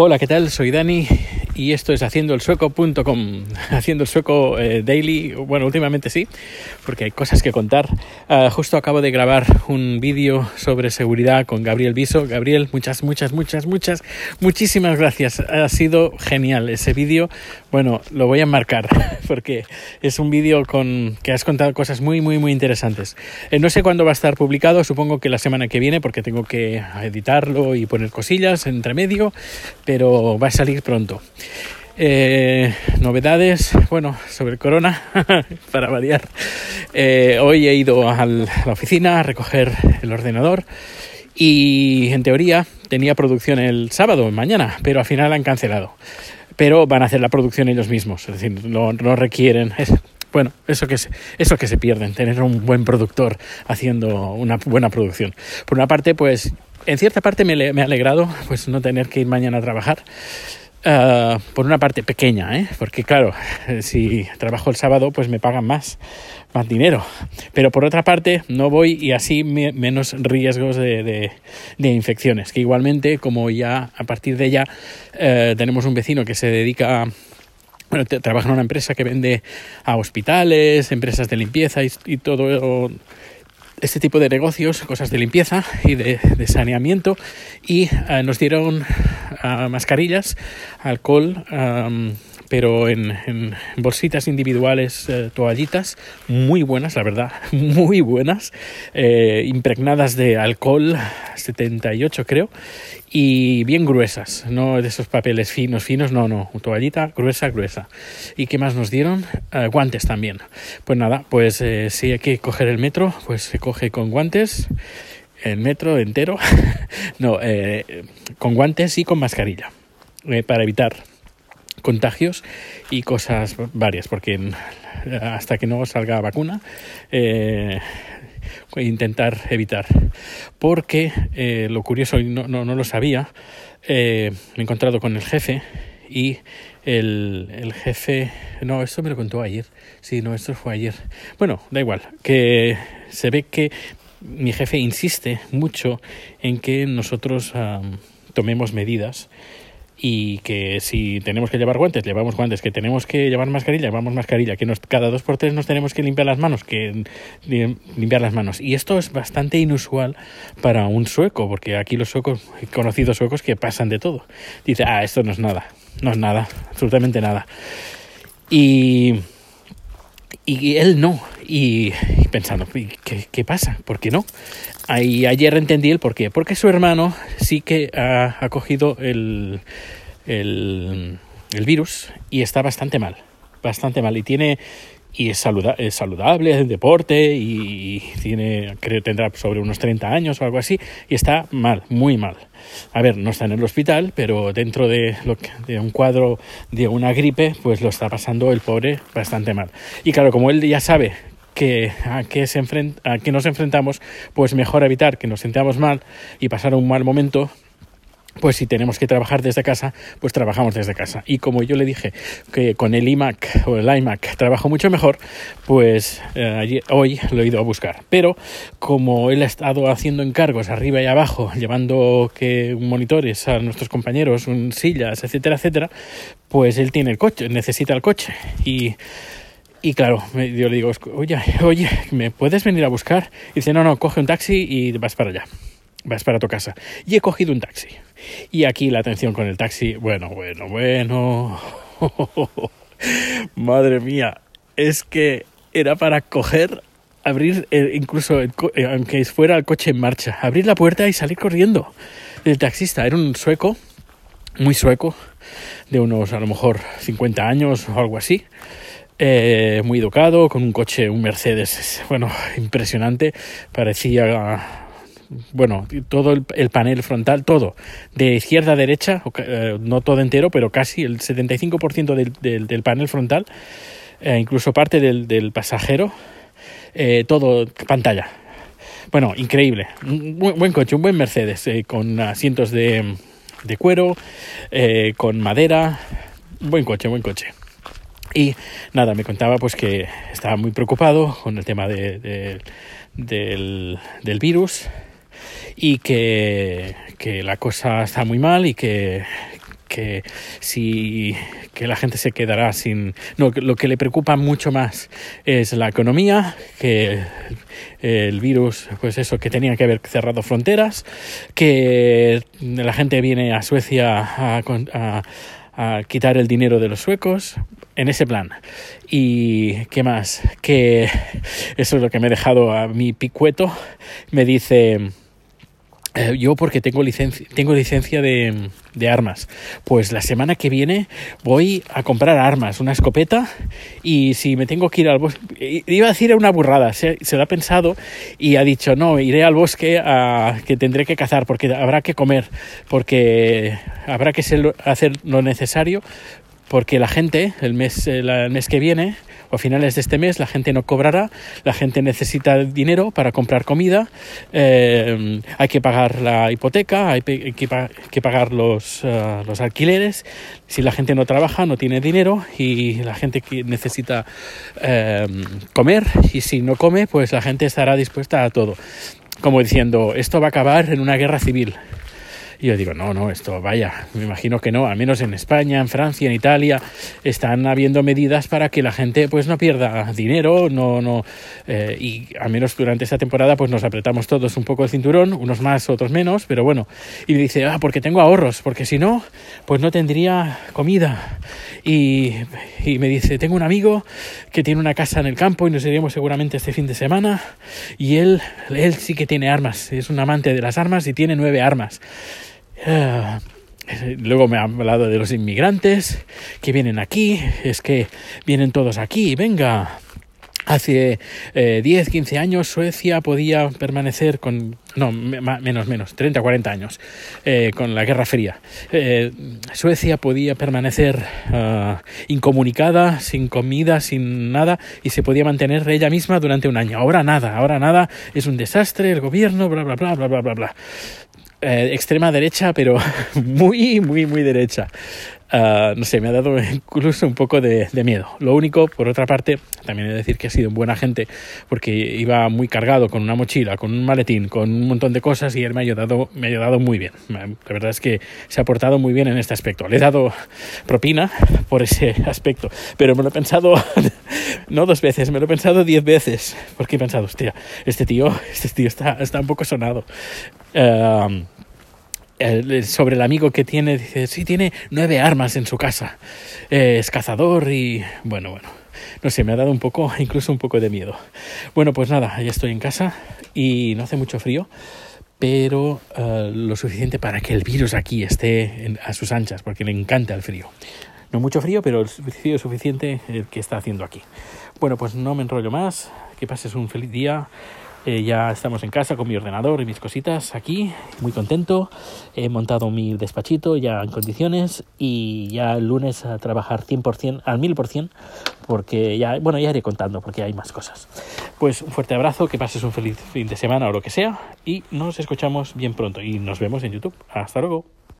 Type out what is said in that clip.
Hola, ¿qué tal? Soy Dani y esto es haciendoelsueco.com. Haciendo el sueco eh, daily, bueno, últimamente sí, porque hay cosas que contar. Uh, justo acabo de grabar un vídeo sobre seguridad con Gabriel Viso. Gabriel, muchas, muchas, muchas, muchas, muchísimas gracias. Ha sido genial ese vídeo. Bueno, lo voy a marcar porque es un vídeo con que has contado cosas muy, muy, muy interesantes. Eh, no sé cuándo va a estar publicado, supongo que la semana que viene, porque tengo que editarlo y poner cosillas entre medio pero va a salir pronto. Eh, novedades, bueno, sobre el corona, para variar. Eh, hoy he ido a la oficina a recoger el ordenador y en teoría tenía producción el sábado, mañana, pero al final han cancelado. Pero van a hacer la producción ellos mismos, es decir, no, requieren... bueno, eso que, se, eso que se pierden, tener un buen productor haciendo una buena producción. Por una parte, pues en cierta parte me, ha alegrado pues no tener que ir mañana a trabajar. Ah, por una parte pequeña, ¿eh? porque claro, eh, si trabajo el sábado pues me pagan más, más dinero. Pero por otra parte no voy y así menos riesgos de, infecciones. Que igualmente, como ya a partir de ya eh, tenemos un vecino que se dedica a bueno, trabaja en una empresa que vende a hospitales, empresas de limpieza y, y todo este tipo de negocios, cosas de limpieza y de, saneamiento y eh, nos dieron ah, mascarillas, alcohol, pero en, bolsitas individuales, eh, toallitas, muy buenas, la verdad, muy buenas, eh, impregnadas de alcohol 78 creo, y bien gruesas, no de esos papeles finos, finos, no, no, toallita gruesa, gruesa. ¿Y qué más nos dieron? Eh, guantes también. Pues nada, pues si hay que coger el metro, pues se coge con guantes el metro entero, no, con guantes y con mascarilla, para evitar contagios y cosas varias, porque hasta que no salga vacuna, eh, intentar evitar. Porque eh, lo curioso, y no, no, lo sabía, eh, me he encontrado con el jefe y el, el, jefe, no, esto me lo contó ayer, sí, no, esto fue ayer. Bueno, da igual, que se ve que mi jefe insiste mucho en que nosotros tomemos medidas y que si tenemos que llevar guantes, llevamos guantes, que tenemos que llevar mascarilla, llevamos mascarilla, que nos, cada dos por tres nos tenemos que limpiar las manos, que limpiar las manos. Y esto es bastante inusual para un sueco, porque aquí los suecos, he conocido suecos que pasan de todo. Dice, ah, esto no es nada, no es nada, absolutamente nada. Y, y él no, y, pensando, ¿qué, ¿qué, pasa? ¿Por qué no? Ayer entendí el por qué. Porque su hermano sí que ha, cogido el, el, el, virus y está bastante mal. Bastante mal. Y tiene. Y es, es saludable, es deporte y tiene, creo tendrá sobre unos 30 años o algo así, y está mal, muy mal. A ver, no está en el hospital, pero dentro de, lo de un cuadro de una gripe, pues lo está pasando el pobre bastante mal. Y claro, como él ya sabe que, a, que se a que nos enfrentamos, pues mejor evitar que nos sentamos mal y pasar un mal momento pues si tenemos que trabajar desde casa, pues trabajamos desde casa. Y como yo le dije que con el iMac o el iMac trabajo mucho mejor, pues eh, hoy lo he ido a buscar. Pero como él ha estado haciendo encargos arriba y abajo, llevando monitores a nuestros compañeros, sillas, etcétera, etcétera, pues él tiene el coche, necesita el coche. Y y claro, yo le digo, oye, oye, ¿me puedes venir a buscar? Y dice, no, no, coge un taxi y vas para allá, vas para tu casa. Y he cogido un taxi. Y aquí la atención con el taxi, bueno, bueno, bueno. Madre mía, es que era para coger, abrir, incluso eh, aunque fuera el coche en marcha, abrir la puerta y salir corriendo. El taxista era un sueco, muy sueco, de unos a lo mejor 50 años o algo así eh, muy educado, con un coche, un Mercedes, bueno, impresionante, parecía, bueno, todo el, panel frontal, todo, de izquierda a derecha, eh, no todo entero, pero casi el 75% del, del, del, panel frontal, eh, incluso parte del, del pasajero, todo pantalla. Bueno, increíble, un buen, coche, un buen Mercedes, con asientos de, de cuero, con madera, buen coche, buen coche. Y nada, me contaba pues que estaba muy preocupado con el tema de, del, del, virus y que, que, la cosa está muy mal y que, que si que la gente se quedará sin no lo que le preocupa mucho más es la economía que el virus pues eso que tenía que haber cerrado fronteras que la gente viene a Suecia a, a quitar el dinero de los suecos en ese plan. Y qué más, que eso es lo que me ha dejado a mi picueto, me dice eh, yo porque tengo licencia, tengo licencia de, armas. Pues la semana que viene voy a comprar armas, una escopeta y si me tengo que ir al bosque, iba a decir una burrada, se, se, lo ha pensado y ha dicho no, iré al bosque a, que tendré que cazar porque habrá que comer, porque habrá que hacer lo necesario porque la gente el mes, el mes que viene a finales de este mes la gente no cobrará, la gente necesita dinero para comprar comida, eh, hay que pagar la hipoteca, hay que, que pagar los, uh, los alquileres, si la gente no trabaja no tiene dinero y la gente necesita eh, comer y si no come pues la gente estará dispuesta a todo. Como diciendo, esto va a acabar en una guerra civil. Y yo digo, no, no, esto vaya, me imagino que no, al menos en España, en Francia, en Italia, están habiendo medidas para que la gente pues no pierda dinero, no, no, eh, y al menos durante esta temporada pues nos apretamos todos un poco el cinturón, unos más, otros menos, pero bueno, y me dice, ah, porque tengo ahorros, porque si no, pues no tendría comida. Y, y me dice, tengo un amigo que tiene una casa en el campo y nos iríamos seguramente este fin de semana, y él, él sí que tiene armas, es un amante de las armas y tiene nueve armas. Uh, luego me ha hablado de los inmigrantes que vienen aquí, es que vienen todos aquí, venga. Hace eh, 10, 15 años Suecia podía permanecer con, no, menos, menos, 30, 40 años, eh, con la Guerra Fría. Eh, Suecia podía permanecer uh, incomunicada, sin comida, sin nada, y se podía mantener ella misma durante un año. Ahora nada, ahora nada, es un desastre, el gobierno, bla, bla, bla, bla, bla, bla, bla eh, extrema derecha, pero muy, muy, muy derecha. Uh, no sé, me ha dado incluso un poco de, de, miedo. Lo único, por otra parte, también he de decir que ha sido un buena gente porque iba muy cargado con una mochila, con un maletín, con un montón de cosas y él me ha ayudado, me ha ayudado muy bien. La verdad es que se ha portado muy bien en este aspecto. Le he dado propina por ese aspecto, pero me lo he pensado no dos veces, me lo he pensado diez veces porque he pensado, hostia, este tío, este tío está, está un poco sonado. Uh, sobre el amigo que tiene, dice, sí, tiene nueve armas en su casa, eh, es cazador y bueno, bueno, no sé, me ha dado un poco, incluso un poco de miedo. Bueno, pues nada, ya estoy en casa y no hace mucho frío, pero uh, lo suficiente para que el virus aquí esté a sus anchas, porque le encanta el frío. No mucho frío, pero el frío suficiente el que está haciendo aquí. Bueno, pues no me enrollo más, que pases un feliz día. Eh, ya estamos en casa con mi ordenador y mis cositas aquí, muy contento. He montado mi despachito ya en condiciones y ya el lunes a trabajar 100%, al 1000%, porque ya, bueno, ya iré contando porque hay más cosas. Pues un fuerte abrazo, que pases un feliz fin de semana o lo que sea y nos escuchamos bien pronto y nos vemos en YouTube. Hasta luego.